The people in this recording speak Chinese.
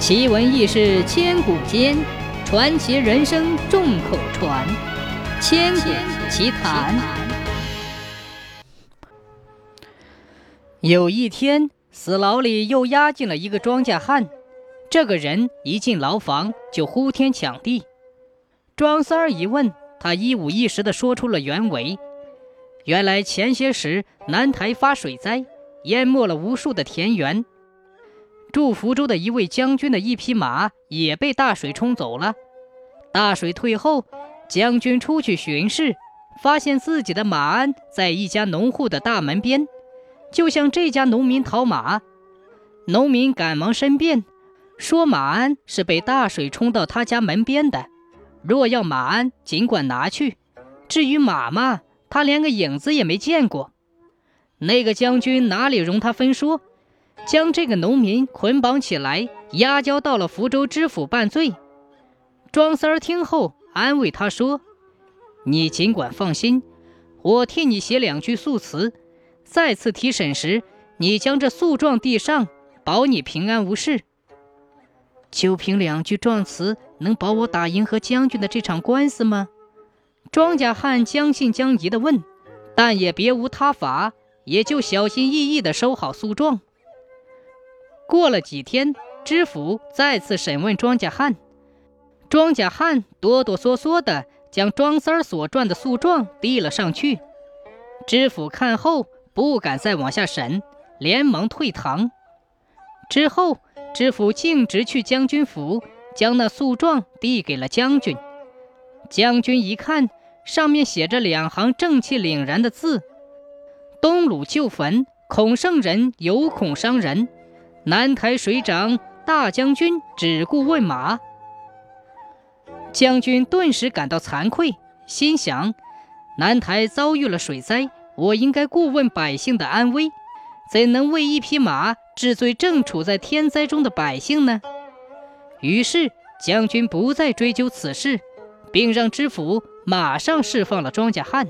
奇闻异事千古间，传奇人生众口传。千古奇谈。有一天，死牢里又押进了一个庄稼汉。这个人一进牢房就呼天抢地。庄三儿一问，他一五一十地说出了原委。原来前些时南台发水灾，淹没了无数的田园。驻福州的一位将军的一匹马也被大水冲走了。大水退后，将军出去巡视，发现自己的马鞍在一家农户的大门边，就向这家农民讨马。农民赶忙申辩，说马鞍是被大水冲到他家门边的，若要马鞍，尽管拿去。至于马嘛，他连个影子也没见过。那个将军哪里容他分说？将这个农民捆绑起来，押交到了福州知府办罪。庄三儿听后安慰他说：“你尽管放心，我替你写两句诉词。再次提审时，你将这诉状递上，保你平安无事。就凭两句状词，能保我打赢和将军的这场官司吗？”庄稼汉将信将疑地问，但也别无他法，也就小心翼翼地收好诉状。过了几天，知府再次审问庄稼汉，庄稼汉哆哆嗦嗦地将庄三儿所撰的诉状递了上去。知府看后不敢再往下审，连忙退堂。之后，知府径直去将军府，将那诉状递给了将军。将军一看，上面写着两行正气凛然的字：“东鲁旧坟，恐圣人，有恐伤人。”南台水涨，大将军只顾问马。将军顿时感到惭愧，心想：南台遭遇了水灾，我应该顾问百姓的安危，怎能为一匹马治罪正处在天灾中的百姓呢？于是，将军不再追究此事，并让知府马上释放了庄稼汉。